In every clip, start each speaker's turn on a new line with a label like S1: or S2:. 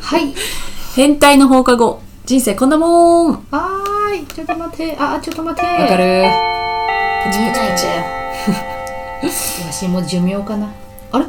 S1: はい。
S2: 変態の放課後。人生こんなもん。わ
S1: はーい。ちょっと待って。あちょっと待って。
S2: かる。
S1: 見えないんだよわしも寿命かな。あれ？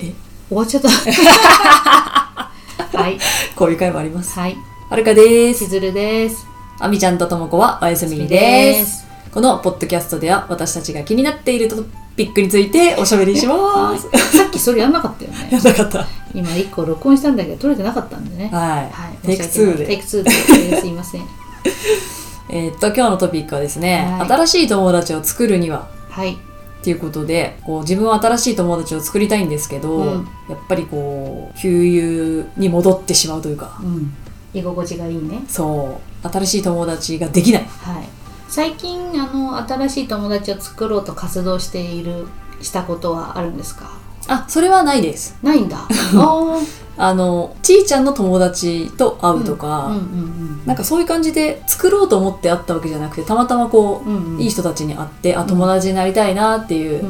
S2: え？
S1: 終わっちゃった。はい。
S2: こういう回もあります。
S1: はい。
S2: はるかで
S1: し
S2: す。
S1: ずるです。
S2: あみちゃんとともこはおやす。みです。このポッドキャストでは私たちが気になっているトピックについておしゃべりします。
S1: さっきそれやんなかったよね。
S2: やんなかった。
S1: 今一個録音したんだけど撮れてなかったんでね。
S2: はい、
S1: はい。
S2: テイク2で。
S1: テイク2で。すいません。
S2: えーっと今日のトピックはですね、
S1: はい。
S2: 新しい友達を作るには。
S1: はい。
S2: っていうことでこう自分は新しい友達を作りたいんですけど、
S1: うん。
S2: やっぱりこう旧友に戻ってしまうというか。
S1: うん。居心地がいいね。
S2: そう。新しい友達ができない。
S1: はい最近あの新しい友達を作ろうと活動しているしたことはあるんですか？
S2: あそれはないです。
S1: ないんだ。あ
S2: のちーちゃんの友達と会うとか、
S1: うんうん
S2: なんかそういう感じで作ろうと思って会ったわけじゃなくてたまたまこう、
S1: うんうん
S2: いい人たちに会ってあ友達になりたいなっていう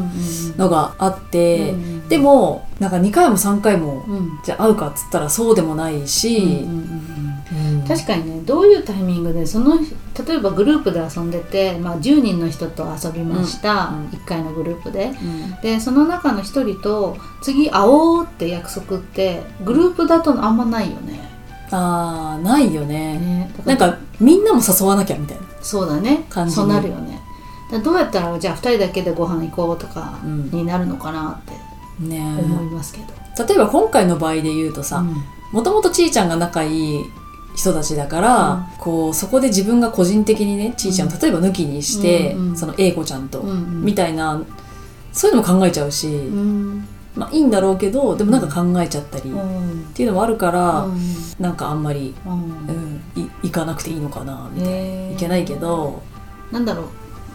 S2: のがあって、
S1: うんうん
S2: でもなんか2回も3回も
S1: うんうん。
S2: じゃあ会うかっつったらそうでもないし、
S1: うんうんうん
S2: うん
S1: 確かにねどういうタイミングでその例えばグループで遊んでて、まあ、10人の人と遊びました、
S2: うん。うん。
S1: 1回のグループで。
S2: うん。
S1: でその中の1人と次会おうって約束ってグループだとあんまないよね。
S2: あーないよね。
S1: ね。だ
S2: なんかみんなも誘わなきゃみたいな
S1: そうだね。
S2: 感じに。
S1: そうなるよね。どうやったらじゃあ2人だけでご飯行こうとか
S2: うん。
S1: になるのかなって
S2: ね。
S1: 思いますけど、
S2: 例えば今回の場合で言うとさ
S1: うん。
S2: もともとちーちゃんが仲いい人たちだから、
S1: うん。
S2: こうそこで自分が個人的にねちーちゃんを例えば抜きにして、
S1: うんうん
S2: その A 子ちゃんと、
S1: うんうん。
S2: みたいなそういうのも考えちゃうし、
S1: うん。
S2: まあいいんだろうけどでもなんか考えちゃったりっ
S1: うん。
S2: ていうのもあるから、
S1: うん。
S2: なんかあんまり、
S1: うん。
S2: うん、い行かなくていいのかなみたいな、
S1: へー。
S2: いけないけど、
S1: なんだろ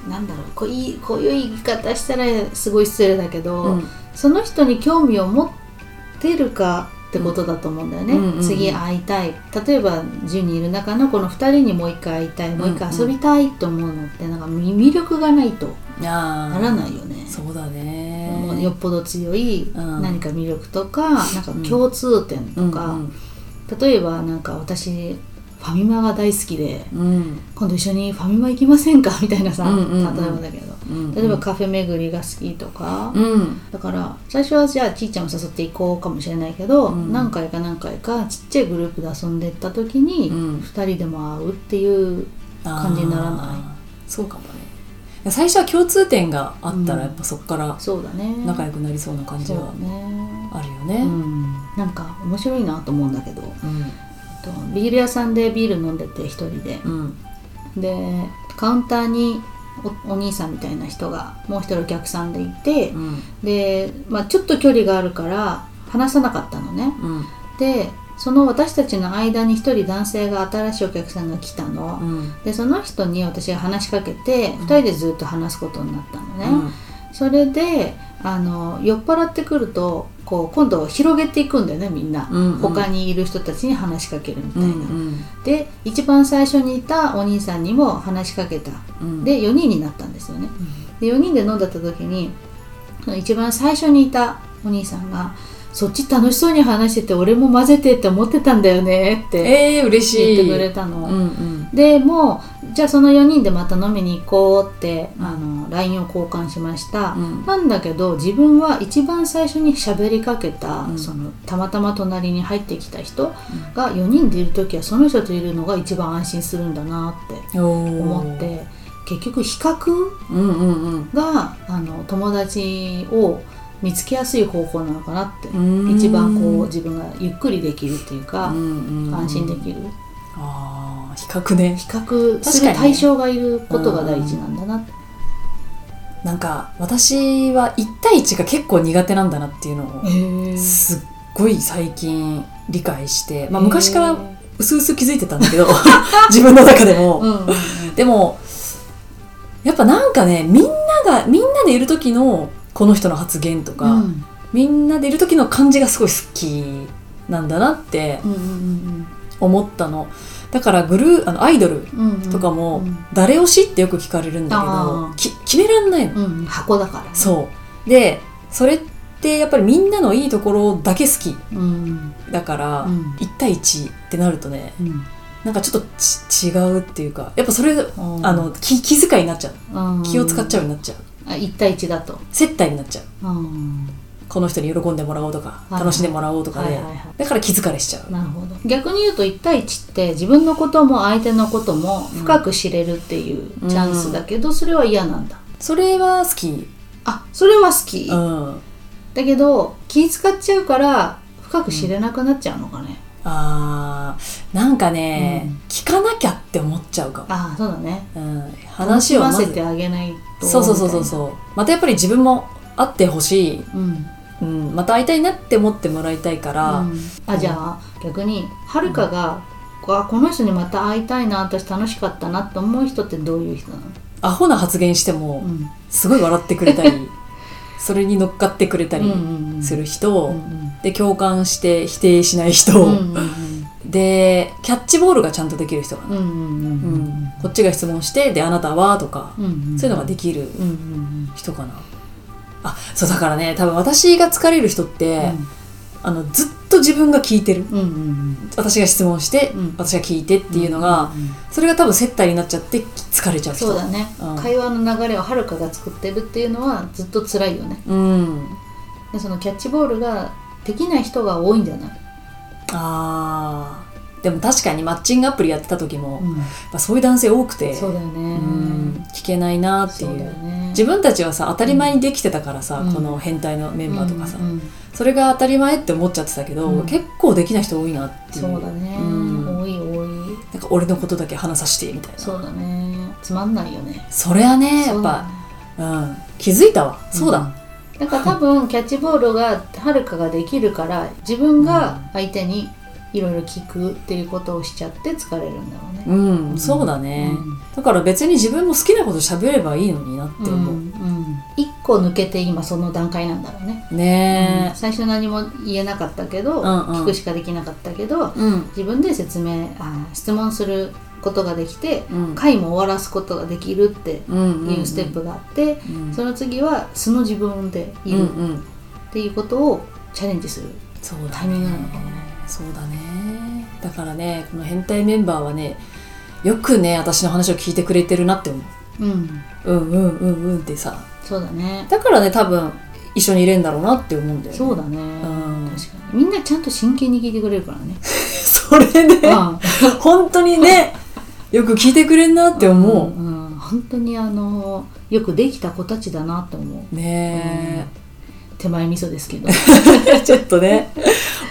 S1: う。なんだろう。こういいこういう言い方したらすごい失礼だけど、
S2: うん。
S1: その人に興味を持ってるかってことだと思うんだよね、
S2: うんうんうん。
S1: 次会いたい。例えば10人いる中のこの2人にもう一回会いたい。もう一回遊びたいと思うのってなんか魅力がないとならないよね、
S2: そうだ
S1: もう
S2: ね
S1: よっぽど強い
S2: うん。
S1: 何か魅力とか、なんか共通点とか、
S2: うん
S1: 例えばなんか私ファミマが大好きで
S2: うん。うん
S1: 今度一緒にファミマ行きませんか？みたいなさ、
S2: うんうんうん。
S1: 例えばだけど。
S2: うん
S1: 例えばカフェ巡りが好きとか、
S2: うん。
S1: だから最初はじゃあちーちゃんを誘っていこうかもしれないけど、
S2: うん。
S1: 何回か何回かちっちゃいグループで遊んでった時に、
S2: うん。
S1: 2人でも会うっていう感じにならない？
S2: そうかもね。最初は共通点があった
S1: うん。
S2: らやっぱそこから
S1: そうだね。
S2: 仲良くなりそうな感じは
S1: ね。
S2: あるよ
S1: う
S2: ね。
S1: ん。なんか面白いなと思うんだけど。
S2: うん。
S1: とビール屋さんでビール飲んでて一人で。
S2: うん。
S1: でカウンターにおお兄さんみたいな人がもう一人お客さんでいて、
S2: うん。
S1: で、まあ、ちょっと距離があるから話さなかったのね。
S2: うん。
S1: でその私たちの間に一人男性が新しいお客さんが来たの、
S2: うん。
S1: でその人に私が話しかけて2人でずっと話すことになったのね、
S2: うん。
S1: それであの酔っ払ってくるとこう今度広げていくんだよねみんな、
S2: うんうん。
S1: 他にいる人たちに話しかけるみたいな、
S2: うん
S1: で一番最初にいたお兄さんにも話しかけた。
S2: うん。
S1: で4人になったんですよね。で4人で飲んだった時に一番最初にいたお兄さんが「そっち楽しそうに話してて俺も混ぜてって思ってたんだよね」って
S2: えー、嬉しい。
S1: 言ってくれたの。
S2: うんうん。
S1: でもうじゃあその4人でまた飲みに行こうってあの LINE を交換しました、
S2: うん。
S1: なんだけど自分は一番最初に喋りかけた、
S2: うん。
S1: そのたまたま隣に入ってきた人が4人でいる時はその人といるのが一番安心するんだなって思
S2: 思
S1: って結局比較
S2: うんうんうん。
S1: があの友達を見つけやすい方法なのかなって。
S2: うん。
S1: 一番こう自分がゆっくりできるっていうか、
S2: うんうん。
S1: 安心できる
S2: ああ比較ね。
S1: 比較する
S2: 確かにね
S1: 対象がいることが大事なんだなって。
S2: なんか私は1対1が結構苦手なんだなっていうのをすっごい最近理解して、まあ、昔からうすうす気づいてたんだけど 自分の中でも、
S1: うんうんうん。
S2: でもやっぱなんかねみんながみんなでいる時のこの人の発言とか、
S1: うん。
S2: みんなでいる時の感じがすごい好きなんだなって
S1: うんうん
S2: 思ったの。だからグルーあのアイドルとかも、
S1: うん。
S2: 誰推しってよく聞かれるんだけ
S1: あ
S2: ど
S1: ー。
S2: き決めらんないの、
S1: うんうん。箱だからね。
S2: そう。でそれってやっぱりみんなのいいところだけ好き。
S1: うん。
S2: だから、
S1: うん。
S2: 1対1ってなるとね
S1: うん。
S2: なんかちょっとち違うっていうかやっぱそれ、
S1: うん。
S2: あの気気遣いになっちゃう。
S1: うん。
S2: 気を使っちゃうようになっちゃう。
S1: あ1対1だと。
S2: 接待になっちゃう。
S1: うん
S2: この人に喜んでもらおうとか
S1: はい
S2: 楽しんでもらおうとかで、
S1: はいはいはい。
S2: だから気疲れしちゃう。
S1: なるほど。逆に言うと1対1って自分のことも相手のことも深く知れるっていうチャンスだけど、それは嫌なんだ。
S2: それは好き。
S1: あそれは好き、
S2: うん。
S1: だけど気使っちゃうから深く知れなくなっちゃうのかね、
S2: あーなんかね、
S1: うん。
S2: 聞かなきゃって思っちゃうかも、
S1: ああそうだね。
S2: うん、
S1: 楽
S2: 話をま
S1: せてあげないと
S2: そうそうそうそう
S1: う
S2: そう。またやっぱり自分も会ってほしい、
S1: うん
S2: うん、また会いたいなって思ってもらいたいから、
S1: うん。あじゃあ逆にはるかが、あこの人にまた会いたいな私楽しかったなって思う人ってどういう人なの、
S2: アホな発言しても
S1: うん。
S2: すごい笑ってくれたり それに乗っかってくれたりする人、
S1: うんうん。
S2: で共感して否定しない人、
S1: うんうん
S2: でキャッチボールがちゃんとできる人かな、
S1: うんうん
S2: うんこっちが質問してであなたは？とか、
S1: うんうん。
S2: そういうのができる
S1: うんうん。
S2: 人かなあそうだからね多分私が疲れる人って、あのずっと自分が聞いてる。
S1: うんうんうん。
S2: 私が質問して、
S1: うん。
S2: 私が聞いてっていうのが、
S1: うんうん
S2: それが多分接待になっちゃって疲れちゃう人。
S1: そうだね、
S2: うん。
S1: 会話の流れをはるかが作ってるっていうのはずっと辛いよね。
S2: うん。
S1: でそのキャッチボールができない人が多いんじゃない、
S2: あー。でも確かにマッチングアプリやってた時も、
S1: うん。
S2: ぱそういう男性多くて
S1: そうだよね。
S2: うん。聞けないなってい
S1: そうだよ
S2: う
S1: ね
S2: 自分たちはさ当たり前にできてたからさ、
S1: うん。
S2: この変態のメンバーとかさ、
S1: うんうん
S2: それが当たり前って思っちゃってたけど、
S1: うん。
S2: 結構できない人多いなっていう。
S1: そうだね、
S2: うん。
S1: 多い多い。
S2: なんか俺のことだけ話させてみたいな。
S1: そうだね。つまんないよね。
S2: それはねやっ
S1: そうね。
S2: うん、気づいたわ。そうだ、
S1: だから多分キャッチボールがはるかができるから自分が相手にいろいろ聞くっていうことをしちゃって疲れるんだろうね。
S2: うん、そうだね、だから別に自分も好きなこと喋ればいいのになって
S1: うん
S2: 思う、
S1: うん一個抜けて今その段階なんだろうね。
S2: ね
S1: 最初何も言えなかったけど、
S2: うんうん。
S1: 聞くしかできなかったけど
S2: えうん。
S1: 自分で説明あ質問することができて、
S2: うん。
S1: 回も終わらすことができるって
S2: うん
S1: いうステップがあって、
S2: うん。
S1: その次は素の自分でいる
S2: うんうん。
S1: っていうことをチャレンジする。
S2: そうだ
S1: タイミングなのかもね
S2: そうだね。だからねこの変態メンバーはねよくね私の話を聞いてくれてるなって思
S1: う。ん、
S2: ううんうんうんうんってさ。
S1: そうだね。
S2: だからね多分一緒にいれんだろうなって思うんだよね。
S1: そうだね、
S2: ん。
S1: 確かに。みんなちゃんと真剣に聞いてくれるからね。
S2: それね
S1: うん。
S2: 本当にねよく聞いてくれんなって思う、
S1: んん。本当にあのよくできた子たちだなって思う。
S2: ね
S1: 手前味噌ですけど、
S2: え、ちょっとね。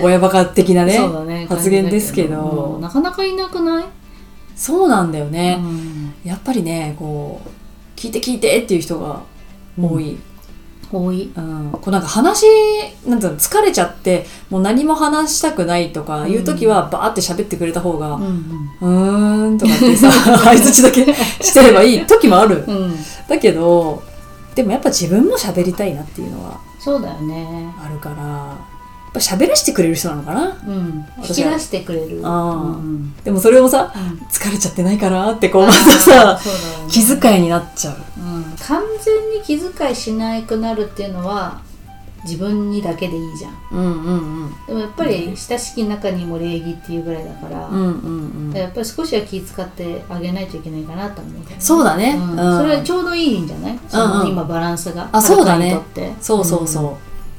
S2: 親バカ的なね
S1: ね
S2: 発言ですけど。
S1: なかなかいなくない、
S2: そうなんだよね、
S1: うん。
S2: やっぱりねこう聞いて聞いてっていう人が多い、
S1: 多い。
S2: うん。こうなんか話なんていうの疲れちゃってもう何も話したくないとかいう時はバーって喋ってくれた方が
S1: うん「
S2: うーん」とかってさ 相づちだけ してればいい時もある。
S1: うん、うん、
S2: だけどでもやっぱ自分も喋りたいなっていうのは
S1: そうだよね。
S2: あるからやっぱ喋らせてくれる人なのかな
S1: うん。引き出してくれる。うん
S2: でもそれをさ
S1: うん。
S2: 疲れちゃってないかなってこうまずさ
S1: ね。
S2: 気遣いになっちゃう。
S1: うん。完全に気遣いしなくなるっていうのは自分にだけでいいじゃん。
S2: うんうん
S1: でもやっぱり親しき中にも礼儀っていうぐらいだから、
S2: うんうんうん。うん
S1: やっぱり少しは気遣ってあげないといけないかなと思う
S2: そうだね。
S1: うん。
S2: うん
S1: それはちょうどいいんじゃない？その
S2: うん。
S1: 今バランスが。
S2: あそうだね。そうそうそう、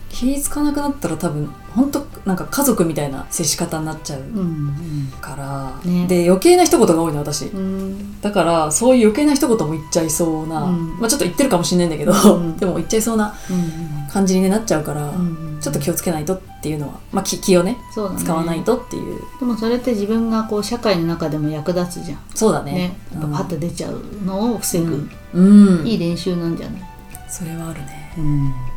S2: 気ぃつかなくなったら多分本当なんか家族みたいな接し方になっちゃう
S1: うんうん。
S2: から、
S1: ね。
S2: で余計な一言が多いの私。
S1: うん。うん
S2: だからそういう余計な一言も言っちゃいそうな、
S1: うん。
S2: まあちょっと言ってるかもしれないんだけど、
S1: うん。
S2: でも言っちゃいそうな
S1: うん
S2: 感じになっちゃうから、
S1: うん
S2: ちょっと気をつけないとっていうのは、まあ、気気をね
S1: ね。
S2: 使わないとっていう。
S1: でもそれって自分がこう社会の中でも役立つじゃん。
S2: そうだね。
S1: ね。やっぱパッと出ちゃうのを防ぐ、
S2: うん、うん。
S1: いい練習なんじゃない？
S2: それはあるね。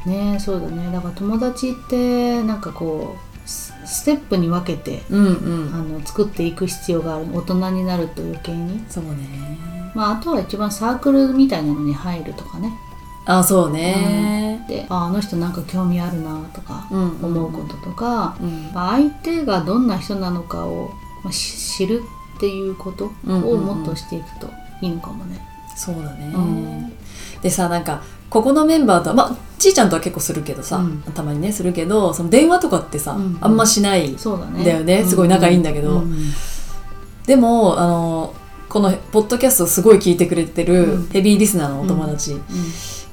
S1: ねそうだね。だから友達ってなんかこうスステップに分けて
S2: うんうん。
S1: あの作っていく必要がある大人になると余計に
S2: そうね。
S1: まああとは一番サークルみたいなのに入るとかね。
S2: あそうね。
S1: でああの人なんか興味あるなとか
S2: うん。
S1: 思うこととか、
S2: うん。
S1: まあ、相手がどんな人なのかをまあし知るっていうことを
S2: うんうんうん。
S1: もっとしていくといいのかもね。
S2: そうだね、
S1: うん
S2: でさなんかここのメンバーとはまあちーちゃんとは結構するけどさ、
S1: うん。
S2: たまにねするけどその電話とかってさ、
S1: うん
S2: あんましない、
S1: そうだ
S2: よね。すごい仲いいんだけど。
S1: うん
S2: でもあのこのポッドキャストをすごい聞いてくれてる
S1: うん。
S2: ヘビーリスナーのお友達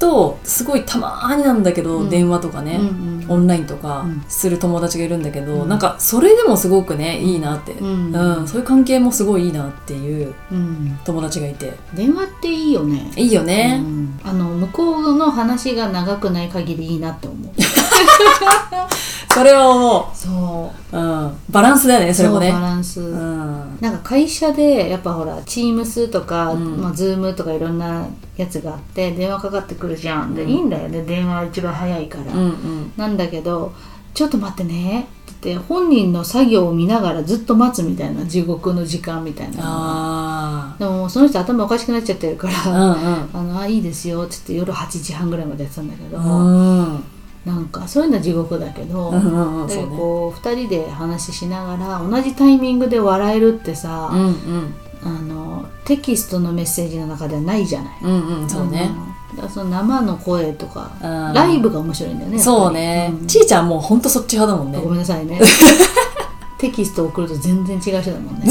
S2: とすごいたまーになんだけど、
S1: うん。
S2: 電話とかね、
S1: うんうん。
S2: オンラインとか
S1: うん。
S2: する友達がいるんだけど、
S1: うん。
S2: なんかそれでもすごくねいいなって、
S1: う
S2: うん
S1: ん。
S2: そういう関係もすごいいいなっていう
S1: うん。
S2: 友達がいて。
S1: 電話っていいよね。
S2: いいよね、
S1: うん。あの向こうの話が長くない限りいいなって思う
S2: それは思
S1: そう。
S2: う、うん、バランスだよねそれもね。
S1: そうバランス、
S2: うん。
S1: なんか会社でやっぱほら Teams とか、
S2: うん。
S1: まあ、Zoom とかいろんなやつがあって電話かかってくるじゃん。で、
S2: うん。
S1: いいんだよね電話一番早いから、
S2: うんうん。
S1: なんだけどちょっと待ってね。って本人の作業を見ながらずっと待つみたいな地獄の時間みたいなのが。
S2: あ
S1: でもその人頭おかしくなっちゃってるから、
S2: あ
S1: あのあいいですよ。って言って夜8時半ぐらいまでやってたんだけど、
S2: うんうん
S1: なんかそういうのは地獄だけど、
S2: うんうんうん
S1: で
S2: そうね
S1: こう2人で話ししながら同じタイミングで笑えるってさ、
S2: うんうん
S1: あのテキストのメッセージの中ではないじゃない。
S2: うんうんそうね、
S1: うんだその生の声とか
S2: うん
S1: ライブが面白いんだよね。
S2: そうね、
S1: ん
S2: ちーちゃんもうほんとそっち派だもんね
S1: ごめんなさいね。テキスト送ると全然違う人だもんね。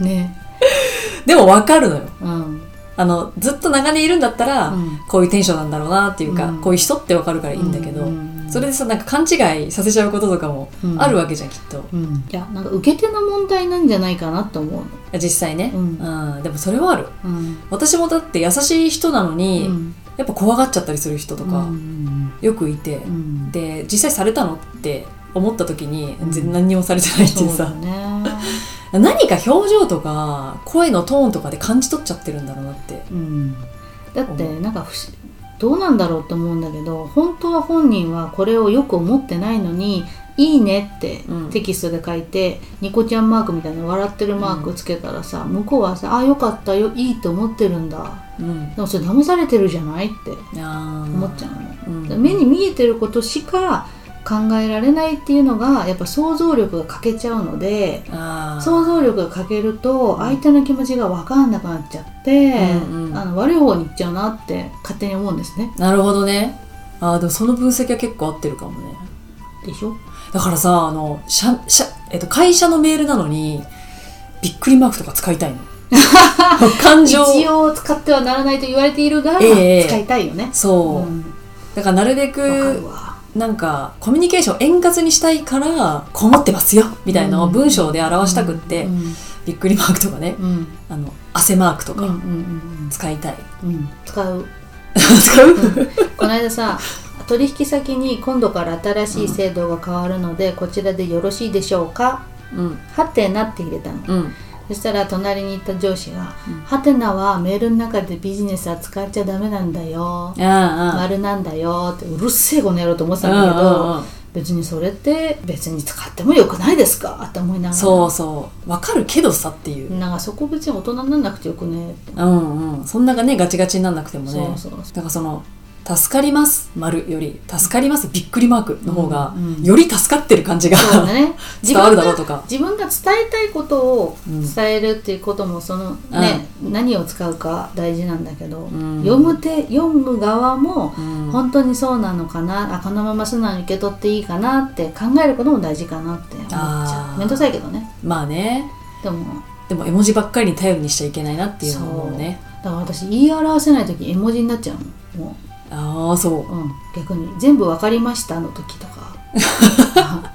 S1: ね。
S2: でも分かるのよ
S1: うん。
S2: あのずっと長年いるんだったら、
S1: うん。
S2: こういうテンションなんだろうなっていうか、
S1: うん。
S2: こういう人って分かるからいいんだけど、
S1: うん。
S2: それでさなんか勘違いさせちゃうこととかも
S1: うん。
S2: あるわけじゃん、きっと。
S1: うん。いや、なんか受け手の問題なんじゃないかなと思うの。
S2: 実際ね、
S1: うん
S2: でもそれはある。
S1: うん。
S2: 私もだって優しい人なのに、
S1: うん。
S2: やっぱ怖がっちゃったりする人とか
S1: うん。
S2: よくいて、
S1: うん。
S2: で実際されたのって思った時に
S1: うん。
S2: 全然何にもされてないっていうさ、
S1: そうだね。
S2: 何か表情とか声のトーンとかで感じ取っちゃってるんだろうなって。
S1: うん。だってなんか不思どうなんだろうって思うんだけど本当は本人はこれをよく思ってないのに「いいね」って
S2: うん。
S1: テキストで書いて、ニコちゃんマークみたいな笑ってるマークつけたらさ、向こうはさ「あよかったよいいと思ってるんだ」
S2: うん。
S1: でもそれ騙されてるじゃないって思っちゃうの。
S2: うん。
S1: 目に見えてることしか考えられないっていうのがやっぱ想像力が欠けちゃうので想像力が欠けると相手の気持ちが分かんなくなっちゃって、
S2: うんうん
S1: あの悪い方に行っちゃうなって勝手に思うんですね。
S2: なるほどね。あーでもその分析は結構合ってるかもね。
S1: でしょ？
S2: だからさあの社社、えっと、会社のメールなのにびっくりマークとか使いたいの。感情。
S1: 一応使ってはならないと言われているが、
S2: ええ。
S1: 使いたいよね。
S2: そう、
S1: うん。
S2: だからなるべ
S1: わかる
S2: く
S1: わ。
S2: なんかコミュニケーションを円滑にしたいからこう思ってますよみたいなのを文章で表したくって、
S1: うん。
S2: びっくりマークとかね
S1: うん。
S2: あの汗マークとか
S1: うんうんうん
S2: 使いたい、
S1: うん。う。ん使う？
S2: 使う、
S1: この間さ取引先に今度から新しい制度が変わるので、こちらでよろしいでしょうか？
S2: うん。
S1: はてなって入れたの。
S2: うん
S1: そしたら隣にいた上司が
S2: うん「
S1: はてなはメールの中でビジネスは使っちゃダメなんだよ」丸なんだよ。ってうるせえこの野郎と思ってたんだけど別にそれって別に使ってもよくないですか？って思いながら。
S2: そうそう。わかるけどさっていう、
S1: なんかそこ別に大人にならなくてよくねって、
S2: うんうん。そんながねガチガチになんなくてもね。
S1: そうそう。
S2: だからその助かります丸より助かりますびっくりマークの方が、
S1: うんうん。
S2: より助かってる感じが
S1: そうだね。
S2: 伝わるだろうとか。
S1: 自分が伝えたいことを
S2: うん。
S1: 伝えるっていうこともそのね、何を使うか大事なんだけど、
S2: ん。
S1: 読む手読む側も
S2: うん。
S1: 本当にそうなのかなあこのまま素直に受け取っていいかなって考えることも大事かなって思っちゃう。面倒くさいけどね。
S2: まあね。
S1: でも。
S2: でも絵文字ばっかりに頼りにしちゃいけないなっていうのもね。
S1: だから私言い表せない時絵文字になっちゃうの。も
S2: ああそう。
S1: う、うん、逆に全部わかりましたの時とか。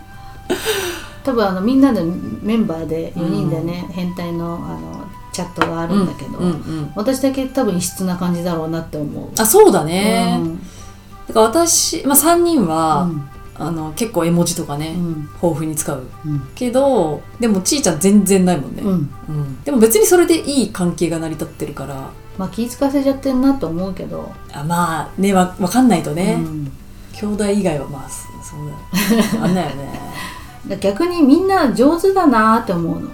S1: 多分あのみんなのメンバーで4人でね、変態のあのチャットがあるんだけど、
S2: うんうんうん。
S1: 私だけ多分異質な感じだろうなって思う。
S2: あそうだね、
S1: うん。
S2: だから私、まあ、3人は、
S1: うん
S2: あの結構絵文字とかね、
S1: うん。
S2: 豊富に使う。
S1: うん。
S2: けどでもちーちゃん全然ないもんね、
S1: うん。
S2: うん。でも別にそれでいい関係が成り立ってるから。
S1: まあ気ぃ使わせちゃってんなと思うけど、
S2: あまあねわ分かんないとね、
S1: うん。
S2: 兄弟以外はまあそそうだよあんなよね。
S1: だ 逆にみんな上手だなって思うの。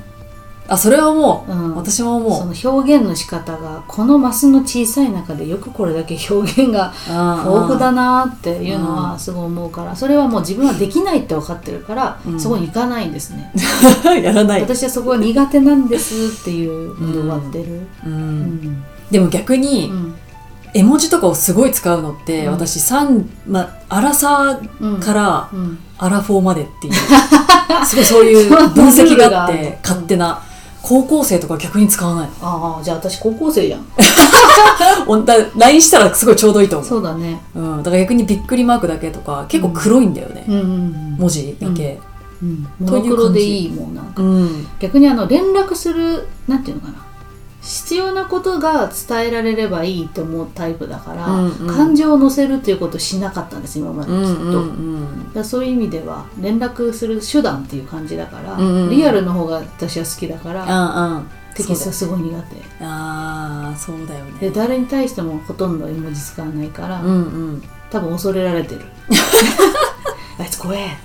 S2: あそれは思う、
S1: うん。
S2: 私も思
S1: そうの表現の仕方がこのマスの小さい中でよくこれだけ表現が豊富だなっていうの
S2: うん
S1: はすごい思うからそれはもう自分はできないって分かってるから、
S2: うん。
S1: そこに行かないんですね。
S2: やらない、
S1: 私はそこは苦手なんですっていうので終わってる。
S2: う
S1: うん。ん。
S2: でも逆に、
S1: うん。
S2: 絵文字とかをすごい使うのって、
S1: うん。
S2: 私3まあアラサー
S1: うん
S2: から
S1: うん。
S2: アラフォーまでっていう。すごいそういう 分析があって勝手な高校生とか逆に使わない
S1: ああじゃあ私高校生じゃん。
S2: LINE したらすごいちょうどいいと思う。
S1: そうだね。
S2: うん、だから逆にびっくりマークだけとか結構黒いんだよね、
S1: うんうん
S2: 文字だけ、
S1: うん
S2: う感じ。
S1: ノクロでいいもんなんか。
S2: うん。
S1: 逆にあの連絡するなんていうのかな必要なことが伝えられればいいと思うタイプだから、
S2: うんうん。
S1: 感情を乗せるっていうことをしなかったんです今まできっと、
S2: うんうん
S1: そういう意味では連絡する手段っていう感じだから、
S2: うんうん
S1: リアルの方が私は好きだから、
S2: うんうん。
S1: テキストすごい苦手。
S2: ああそうだよ
S1: で
S2: ね
S1: 誰に対してもほとんど絵文字使わないから、
S2: うんうん。
S1: 多分恐れられてる。あいつ怖え、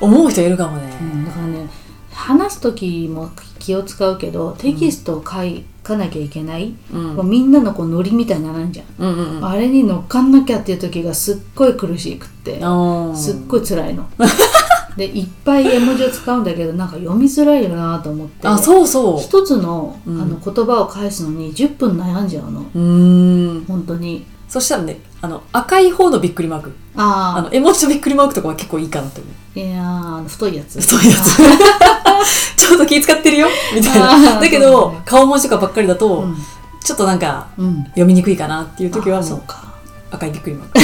S2: 思う人いるかもね、
S1: うん、だからね話す時も気を使うけどテキストを書かなきゃいけない、
S2: うん。
S1: こうみんなのこうノリみたいになるんじゃん、
S2: うんうんうん。
S1: あれに乗っかんなきゃっていう時がすっごい苦しくってすっごい辛いの。でいっぱい絵文字を使うんだけどなんか読みづらいよなと思って。
S2: あそうそ
S1: 一つの,、
S2: うん。
S1: あの言葉を返すのに10分悩んじゃうの。
S2: うん。
S1: 本当に。
S2: そしたらねあの赤い方のびっくりマーク。あ
S1: あ
S2: の絵文字とびっくりマークとかは結構いいかなと思う。
S1: あいやーあの太いやつ。
S2: そういうやつ ちょっと気使ってるよ。みたいな。だけど、顔文字とかばっかりだと、
S1: うん、
S2: ちょっとなんか
S1: うん、
S2: 読みにくいかなっていう時は
S1: あ
S2: もう
S1: そうか。
S2: 赤いびっくりマーク、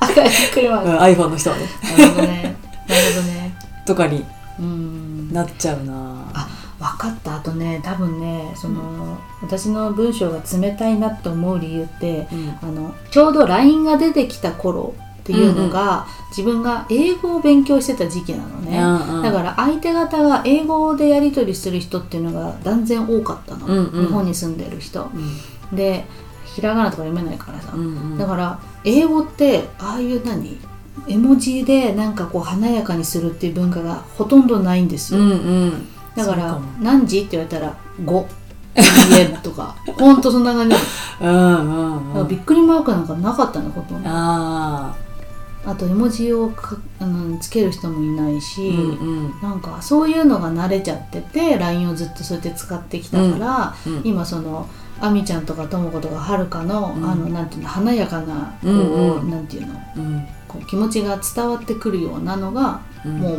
S1: 赤い車
S2: うん、
S1: な
S2: iPhone の人はね。
S1: るほどね。なるほどね。
S2: とかに
S1: うん。
S2: なっちゃうな。
S1: あ分かった。あとね多分ねその、私の文章が冷たいなって思う理由って
S2: うん。
S1: あのちょうど LINE が出てきた頃っていうのが、自分が英語を勉強してた時期なのね、
S2: うんうん。
S1: だから相手方が英語でやり取りする人っていうのが断然多かったの、
S2: うんうん。
S1: 日本に住んでる人。
S2: うん。
S1: でひらがなとか読めないからさ、
S2: うんうん。
S1: だから英語ってああいう何？絵文字でなんかこう華やかにするっていう文化がほとんどないんですよ、
S2: うんうん。
S1: だから何時？って言われたら5 PM とか。ほんとそんな感じ。
S2: うんうんうん。
S1: びっくりマークなんかなかったのほとんど。あ
S2: あ
S1: と絵文字をかあのつける人もいないし、
S2: ーうんうん。
S1: なんかそういうのが慣れちゃってて LINE をずっとそうやって使ってきたから、
S2: うん
S1: 今そのあみちゃんとかともことかはるかの、
S2: うん。
S1: あのなんていうの華やかなこう、
S2: うんうん。
S1: なんていうの
S2: うん。
S1: こう気持ちが伝わってくるようなのが、
S2: うん。
S1: もう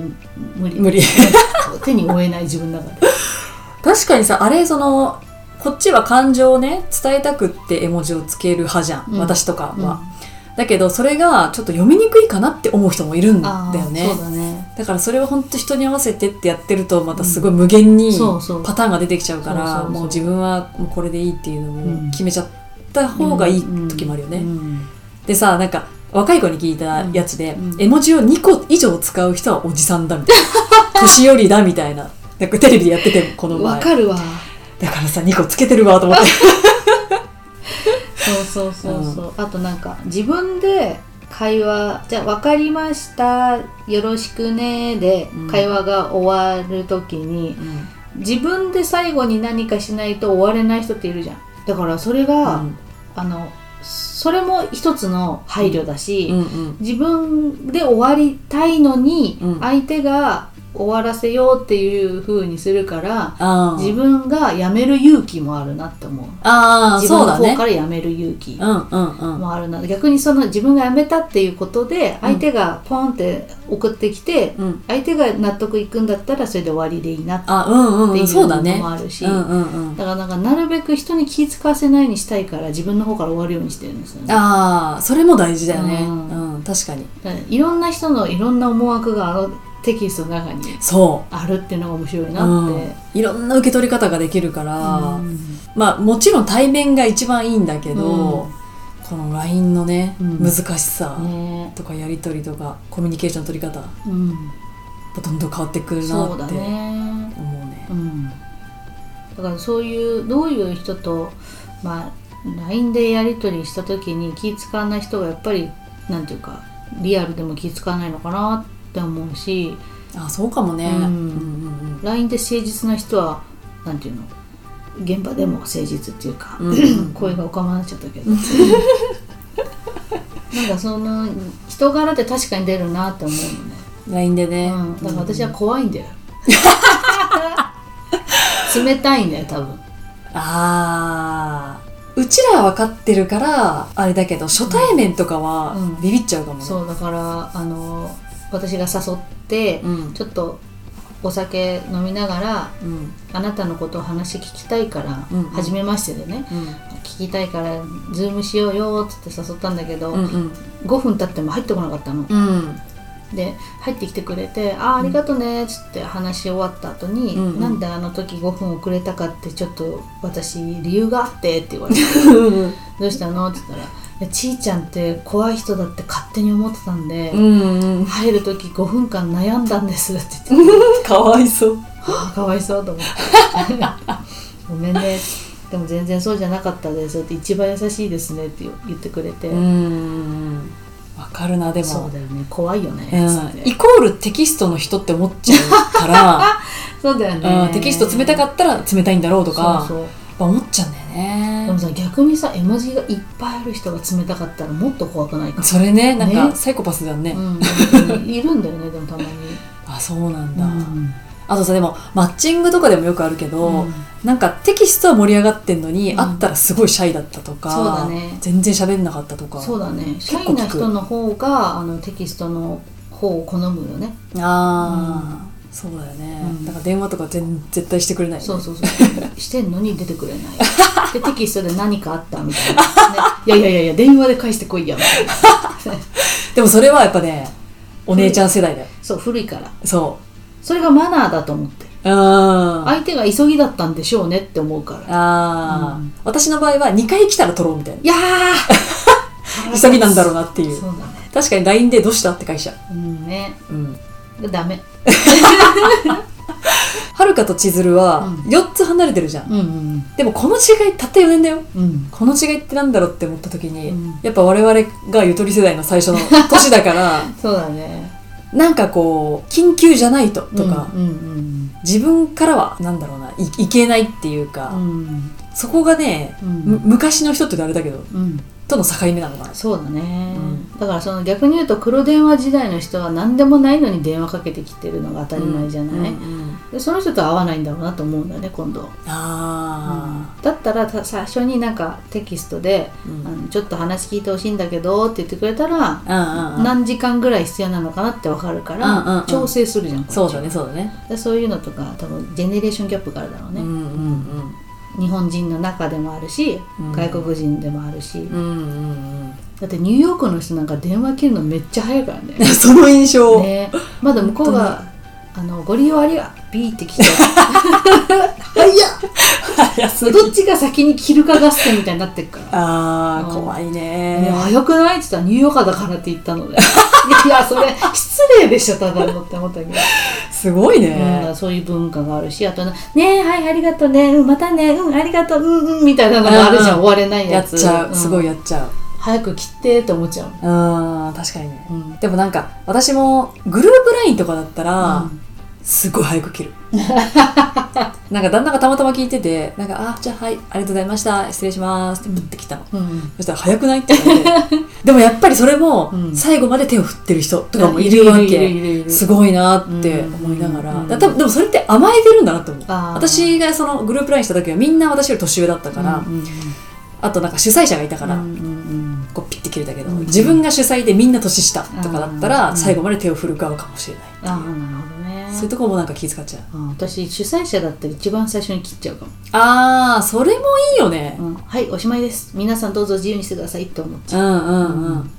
S1: 無理。
S2: 無理。
S1: 手に負えない自分の中で
S2: 確かにさあれそのこっちは感情をね伝えたくって絵文字をつける派じゃん、
S1: うん。
S2: 私とかは、
S1: うん
S2: だけどそれがちょっと読みにくいかなって思う人もいるんだよね。
S1: だね。
S2: だからそれを本当人に合わせてってやってるとまたすごい無限にパターンが出てきちゃうからもう自分はもうこれでいいっていうの
S1: うん
S2: を決めちゃった方がいい時もあるよね、
S1: うん
S2: でさなんか若い子に聞いたやつで、
S1: うんうん。
S2: 絵文字を2個以上使う人はおじさんだみたいな。年寄りだみたいな。なんかテレビでやっててこの前。
S1: わかるわ。
S2: だからさ2個つけてるわと思って
S1: そうそうそう。そう、あとなんか自分で会話じゃあ分かりましたよろしくねで
S2: うん。
S1: 会話が終わる時に、自分で最後に何かしないと終われない人っているじゃん。だからそれが、
S2: うん。
S1: あのそれも一つの配慮だし、
S2: うんうん。
S1: 自分で終わりたいのに、
S2: うん。
S1: 相手が終わらせようっていう風にするから自分がやめる勇気もあるなって思う。
S2: あー
S1: 自分の方からやめる勇気
S2: うんうんうん。
S1: もあるな。逆にその自分がやめたっていうことで相手がポンって送ってきて、
S2: うん。
S1: 相手が納得いくんだったらそれで終わりでいいなって
S2: あうんうん
S1: いうのもあるし、
S2: うんうんうん。
S1: だからなんかなるべく人に気遣わせないようにしたいから自分の方から終わるようにしてるんですよね。
S2: ああそれも大事だよね。
S1: う
S2: うんん、確かに。
S1: いろんな人のいろんな思惑がテキストの中に
S2: そ
S1: あるっていうのが面白いう
S2: うん
S1: なって。
S2: いろんな受け取り方ができるから、
S1: うん。
S2: まあもちろん対面が一番いいんだけど、
S1: うん。
S2: この LINE のね、
S1: うん。
S2: 難しさ
S1: ね。
S2: とかやり取りとかコミュニケーションの取り方
S1: うん、
S2: どんどん変わってくるなって思う
S1: ね。
S2: ね。
S1: うん、だからそういうどういう人と、まあ、LINE でやり取りした時に気使わない人がやっぱりなんていうかリアルでも気使わないのかなって思うし
S2: あそうかもね、
S1: うん。
S2: うんうん
S1: LINE で誠実な人はなんていうの？現場でも誠実っていうか、
S2: うん。う ん
S1: 声がおかまになっちゃったけど。なんかその人柄って確かに出るなって思うのね、
S2: うん、LINE でね、
S1: うん、だから私は怖いんだよ。冷たいんだよ多分。
S2: ああうちらは分かってるからあれだけど初対面とかは
S1: うん。
S2: ビビっちゃうかもね、
S1: そうだからあの私が誘って、
S2: うん。
S1: ちょっとお酒飲みながら
S2: うん。
S1: あなたのことを話聞きたいから、
S2: うん
S1: 初めましてでね聞きたいからズームしようよっつって誘ったんだけど、
S2: うんうん。
S1: 5分経っても入ってこなかったの。
S2: うん。
S1: で入ってきてくれて「ああありがとね」っつって話し終わった後に、
S2: うんうん。
S1: なんであの時5分遅れたかってちょっと私理由があって」って言われて「どうしたの?」って言ったらいや「ちーちゃんって怖い人だって勝手に思ってたんで、
S2: うんうん。
S1: 入る時5分間悩んだんです」って言って
S2: かわいそう。
S1: あ ーかわいそうと思って「ごめんね」でも全然そうじゃなかったです。って一番優しいですねって言ってくれて、
S2: うんわかるなでも。
S1: そうだよね。怖いよね、
S2: うん。イコールテキストの人って思っちゃうから、
S1: そうだよね。
S2: うん、テキスト冷たかったら冷たいんだろうとか。
S1: そうそう
S2: ぱ思っちゃうんだよ
S1: で
S2: ね
S1: もさ逆にさ絵文字がいっぱいある人が冷たかったらもっと怖くないか？
S2: それねなんか
S1: ね
S2: サイコパスだよね、
S1: うんいるんだよねでもたまに、
S2: あそうなん
S1: う
S2: だ、
S1: ん。
S2: あとさでもマッチングとかでもよくあるけど、
S1: うん。
S2: なんかテキストは盛り上がってんのに、
S1: うん。
S2: 会ったらすごいシャイだったとか
S1: そうだね。
S2: 全然喋んなかったとか。
S1: そうだね。シャイな人の方があのテキストの方を好むよね。
S2: ああ、そうだよね、
S1: うん。
S2: だから電話とか全絶対してくれないよね。
S1: そうそうそう。してんのに出てくれない。でテキストで何かあったみたいな、ね、いやいやいやいや電話で返してこいやみたいな。
S2: でもそれはやっぱねお姉ちゃん世代だよ。
S1: そう古いから。
S2: そ
S1: それがマナーだと思って。相手が急ぎだったんでしょうねって思うから。
S2: ああ、
S1: うん。
S2: 私の場合は2回来たら取ろうみたいな。い
S1: やー。
S2: 急ぎなんだろうなっていう。
S1: そうだね。
S2: 確かに LINE で「どうした?」って返しちゃ
S1: う。んね。
S2: ううん
S1: ダメ。
S2: はるかと千鶴は
S1: うん。
S2: 4つ離れてるじゃん、
S1: うんうん
S2: でもこの違いたった4年だよ。
S1: うん。
S2: この違いってなんだろうって思った時に、
S1: うん。
S2: やっぱ我々がゆとり世代の最初の 年だから
S1: そうだね。
S2: なんかこう緊急じゃないととか、
S1: うんうん。
S2: 自分からはなんだろうないいけないっていうか、
S1: うん。うん
S2: そこがね、昔の人ってあれだけど
S1: うん
S2: との境目なのかな。
S1: そうだね、
S2: う
S1: だからその逆に言うと黒電話時代の人は何でもないのに電話かけてきてるのが当たり前じゃない、
S2: うんうんうん。
S1: でその人とは合わないんだろうなと思うんだよね今度、
S2: あ
S1: だったらた最初になんかテキストで、
S2: ー、うん。
S1: あのちょっと話聞いてほしいんだけどって言ってくれたら、
S2: うんうんうん。
S1: 何時間ぐらい必要なのかなって分かるから、
S2: うんうんうん。
S1: 調整するじゃん
S2: そうだねそうだね。
S1: でそういうのとか多分ジェネレーションギャップがあるだろうね、
S2: うんうん
S1: 日本人の中でもあるし、
S2: うん。
S1: 外国人でもあるし、
S2: うんうんうん。
S1: だってニューヨークの人なんか電話切るのめっちゃ早いからね。
S2: う んその印象、
S1: ね。まだ向こうがあのご利用ありがビーって来て。
S2: 早っ
S1: どっちが先に切るか合戦みたいになってるから。
S2: あー
S1: うん。
S2: 怖い
S1: ね。
S2: ね
S1: 早くない？って言ったらニューヨーカーだからって言ったので いやそれ失礼でしょただのって思ったけど、
S2: すごい
S1: うん、そういう文化があるしあとね「ねえはいありがとうねうんまたねうんありがとううんうん」みたいなのがあるじゃん、
S2: うん。
S1: 終われない
S2: や
S1: やつ
S2: っちゃう、
S1: ん。
S2: すごいやっちゃう。
S1: 早く切ってって思っちゃう
S2: うん確かにね。
S1: うん
S2: でもなんか私もグループ LINE とかだったら、
S1: うん。
S2: すごい早く切る なんか旦那がたまたま聞いててなんか「あじゃあはいありがとうございました。失礼します」ってプッて来たの、
S1: うん
S2: そしたら「早くない?」って言われて。でもやっぱりそれも
S1: うん。
S2: 最後まで手を振ってる人とかもいるわけ。すごいなって思いながら、
S1: うん。
S2: でもそれって甘えてるんだなと思う。私がそのグループ LINE した時はみんな私より年上だったから、
S1: うんうんうん。
S2: あとなんか主催者がいたから、
S1: うんうん
S2: こうピッて切れたけど、
S1: うん
S2: 自分が主催でみんな年下とかだったら、
S1: うん
S2: 最後まで手を振る側かもしれない、
S1: うんああなるほど。ね
S2: そういうところもなんか気遣っちゃう。
S1: あ私主催者だったら一番最初に切っちゃうかも、
S2: あーそれもいいよね、
S1: うん、はいおしまいです。皆さんどうぞ自由にしてくださいって思っちゃ
S2: う。んうんうん、
S1: うん。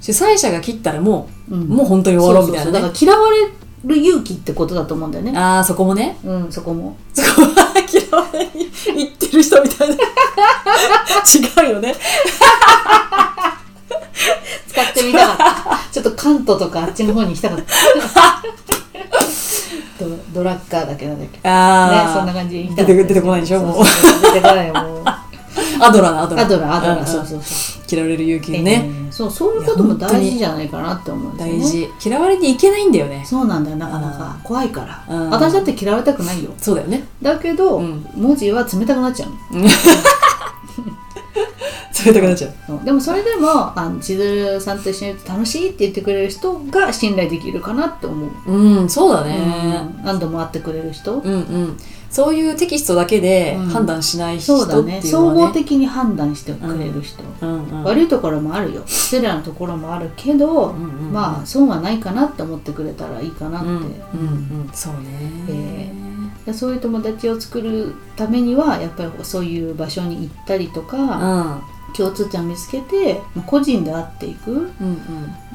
S2: 主催者が切ったらも
S1: う、うん。
S2: う、もう本当に終わろうみたいなね。
S1: だから嫌われる勇気ってことだと思うんだよね。
S2: ああそこもね。
S1: うんそこも。
S2: そこは嫌われに言ってる人みたいな。違うよね。
S1: 使ってみたかった。ちょっと関東とかあっちの方に行きたかったドドラッカーだけなんだっけ。ね
S2: ああ、
S1: そんな感じ
S2: 出て出てこないでしょもう。
S1: 出てこないよもう。
S2: アドラーなアドラー。
S1: アドラーアドラそうそうそう。
S2: 嫌われる勇気ね、
S1: えーそうそういうことも大事じゃないかなって思うんですよね。
S2: 大事嫌われにいけないんだよね。
S1: そうなんだよなかなか。怖いから。
S2: うん。
S1: 私だって嫌われたくないよ。
S2: そうだよね。
S1: だけど、
S2: うん。
S1: 文字は冷たくなっちゃうの
S2: 冷たくなっちゃう。
S1: そうでもそれでもあの千鶴さんと一緒にいると楽しいって言ってくれる人が信頼できるかなって思う、
S2: うんそうだね、
S1: うん。何度も会ってくれる人、
S2: うんうん。そういうテキストだけで
S1: うん。
S2: 判断しない人
S1: そうだ
S2: っていうのはね,、
S1: ね総合的に判断してくれる人、
S2: うんうん
S1: 悪いところもあるよ。失礼なところもあるけど、
S2: うんうんうん。
S1: まあ損はないかなって思ってくれたらいいかなって、
S2: うんうんうん。そうね、
S1: えでそういう友達を作るためにはやっぱりそういう場所に行ったりとか、
S2: うん
S1: 共通点を見つけてまあ個人で会っていく。
S2: うん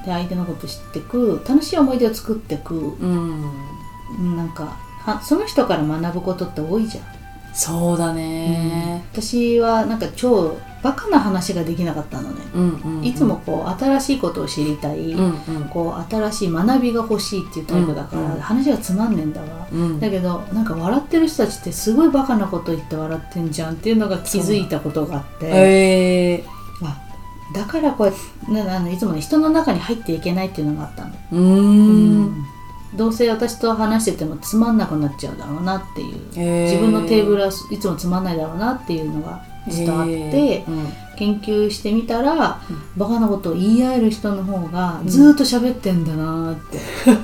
S1: で相手のこと知っていく。楽しい思い出を作っていく。
S2: うん。うん
S1: なんかはその人から学ぶことって多いじゃん、
S2: そうだね。
S1: 私はなんか超バカな話ができなかったのね、
S2: うんうんうん。
S1: いつもこう新しいことを知りたい、
S2: うんうん。
S1: こう新しい学びが欲しいっていうタイプだから、
S2: うんうん
S1: 話がつまんねえんだわ、
S2: うん。
S1: だけどなんか笑ってる人たちってすごいバカなこと言って笑ってんじゃんっていうのが気づいたことがあって、
S2: ええ。
S1: あだからこうやってなあのいつもね人の中に入っていけないっていうのがあったの、
S2: うーん。
S1: どうせ私と話しててもつまんなくなっちゃうだろうなっていう、
S2: え。
S1: 自分のテーブルはいつもつまんないだろうなっていうのが伝わって、
S2: えー。
S1: 研究してみたら、バカなことを言い合える人の方がずーっと喋ってんだなって、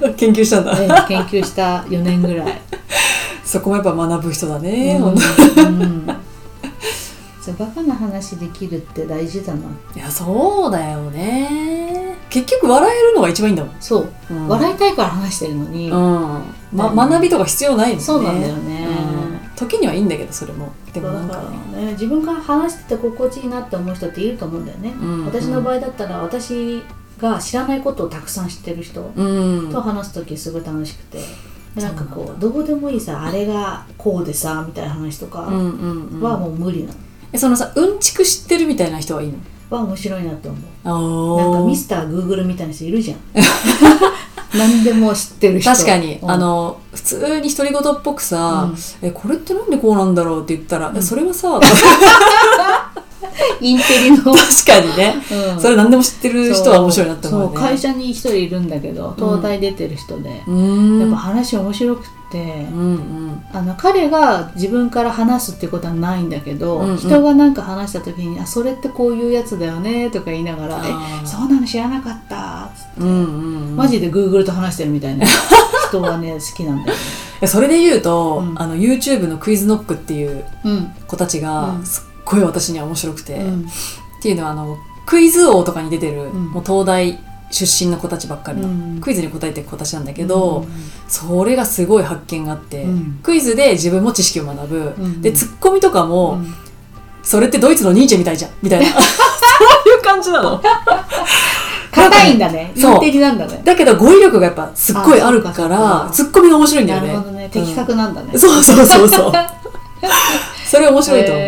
S2: う ん研究したんだ。
S1: ええ研究した4年ぐらい。
S2: そこもやっぱ学ぶ人だね、
S1: うん。うん。バカな話できるって大事だな。
S2: いやそうだよね。結局笑えるのが一番いいんだもん、
S1: そう、
S2: うん。
S1: 笑いたいから話してるのに、
S2: うん。ま、
S1: ね
S2: 学びとか必要ないのね。
S1: そうなんだよね。
S2: うん時にはいいんだけどそれも。でもなんからね。
S1: ね自分から話してて心地いいなって思う人っていると思うんだよね、
S2: うん
S1: 私の場合だったら私が知らないことをたくさん知ってる人
S2: うん。
S1: と話す時すごい楽しくて。でなんかこ
S2: そう
S1: どうでもいいさあれがこうでさみたいな話とか
S2: うんうんうん。
S1: はもう無理なの、
S2: えそのさうんちく知ってるみたいな人はいいの？
S1: は面白いなって思う。
S2: あ
S1: なんかミ
S2: ー
S1: スターグーグルみたいな人いるじゃん 何でも知ってる人。
S2: 確かに、
S1: うん。
S2: あの普通に独り言っぽくさ、えこれってなんでこうなんだろうって言ったら、えそれはさ
S1: インテリの、
S2: 確かにね、
S1: うん。
S2: それ何でも知ってる人は面白いなって思うね。
S1: 会社に一人いるんだけど東大出てる人で、
S2: うーん。
S1: やっぱ話面白くって、
S2: うんうん。
S1: あの彼が自分から話すってことはないんだけど、
S2: うんうん。
S1: 人がなんか話した時に「あそれってこういうやつだよね」とか言いながら「
S2: あー。
S1: えそうなの知らなかった」つって。
S2: うんうんうん。
S1: マジでグーグルと話してるみたいな 人はね好きなんだよね。
S2: それで言うと、
S1: うん。
S2: あの YouTube のクイズノックっていう
S1: うん。
S2: 子たちが
S1: うん。
S2: すっごい私には面白くて、っ
S1: うん。
S2: ていうのはあのクイズ王とかに出てる、
S1: うん。
S2: もう東大出身の子たちばっかりの、
S1: うん。
S2: クイズに答えてる子たちなんだけど、それがすごい発見があって、
S1: うん。
S2: クイズで自分も知識を学ぶ、
S1: うん。
S2: でツッコミとかも、
S1: うん。
S2: それってドイツのニーチェみたいじゃんみたいな。そういう感じなの？
S1: 硬いんだね。イ
S2: そう。
S1: ンテリなんだね。
S2: だけど語彙力がやっぱすっごいあるからツッコミが面白いんだよね。
S1: なるほどね。的確なんだね、
S2: そうそうそうそう。それ面白いと思う、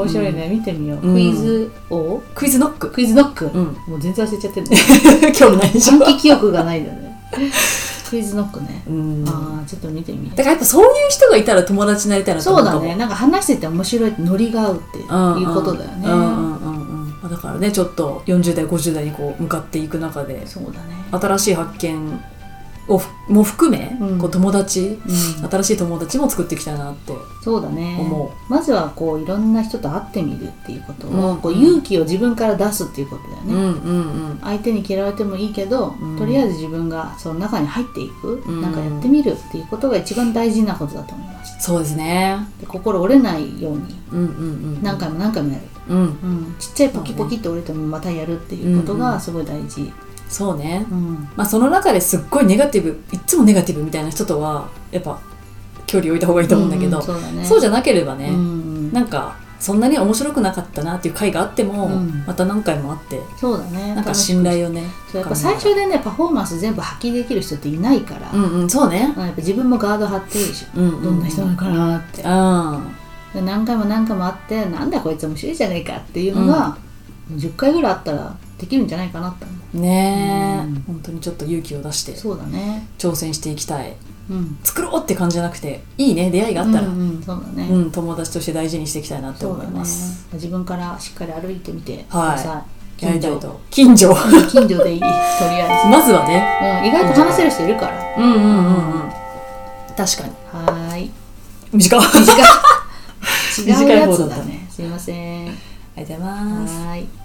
S1: 面白いね、見てみよう、
S2: うん。
S1: クイズ王？
S2: クイズノック。
S1: クイズノック、
S2: うん。
S1: もう全然忘れちゃってる。ね
S2: 興味ないでしょ？
S1: 短期記憶がないんだね。クイズノックね、
S2: うん。だか
S1: ああちょっと見てみよう。
S2: らやっぱそういう人がいたら友達になりたいなと思う
S1: そうだね。なんか話してて面白いノリが合うっていうことだよね、
S2: うんうんうんあだからねちょっと40代50代にこう向かっていく中で
S1: そうだね。
S2: 新しい発見をふも含め、
S1: うん。
S2: こう友達
S1: うん。
S2: 新しい友達も作っていきたいなって
S1: そうだね。
S2: 思
S1: まずはこういろんな人と会ってみるっていうことを、
S2: うん。
S1: こう勇気を自分から出すっていうことだよね、
S2: うんうんうん。
S1: 相手に嫌われてもいいけど、
S2: うん。
S1: とりあえず自分がその中に入っていく、
S2: うん。
S1: なんかやってみるっていうことが一番大事なことだと思います。
S2: そうですね。
S1: で心折れないように
S2: うんうんうん。
S1: 何回も何回もやる、
S2: うん。
S1: うん、ちっちゃいポキポキって折れてもまたやるっていうことがすごい大事、
S2: そうね。
S1: うん。
S2: まあその中ですっごいネガティブいっつもネガティブみたいな人とはやっぱ距離を置いた方がいいと思うんだけど、
S1: うそうだね。
S2: そうじゃなければね、
S1: うん。
S2: なんかそんなに面白くなかったなっていう回があっても、
S1: うん。
S2: また何回もあって
S1: そうだね。
S2: なんか信頼をね
S1: やっぱ最初でねパフォーマンス全部発揮できる人っていないから、
S2: うんうんそうね。
S1: やっぱ自分もガード張ってるでしょ、
S2: うんうん
S1: どんな人なのかなって、何回も何回もあってなんだこいつ面白いじゃねえかっていうのが、10回ぐらいあったらできるんじゃないかなって思う。
S2: ねえ、
S1: うん。
S2: 本当にちょっと勇気を出して。
S1: そうだね。
S2: 挑戦していきたい。
S1: うん。
S2: 作ろうって感じじゃなくていいね出会いがあったら、
S1: う
S2: うんん
S1: うんそうだね、
S2: 友達として大事にしていきたいなって思います、
S1: 自分からしっかり歩いてみてく
S2: はい。
S1: ださい、
S2: やりたい
S1: 近所
S2: と。近所。
S1: 近所でいいとりあえ
S2: まずはね。
S1: ず、うん、意外と話せる人いるから。
S2: うんうんうんうん。確かに。
S1: はーい。
S2: 短い。
S1: 短い 違うやつだね。すいません。
S2: いありがとうございます。
S1: はい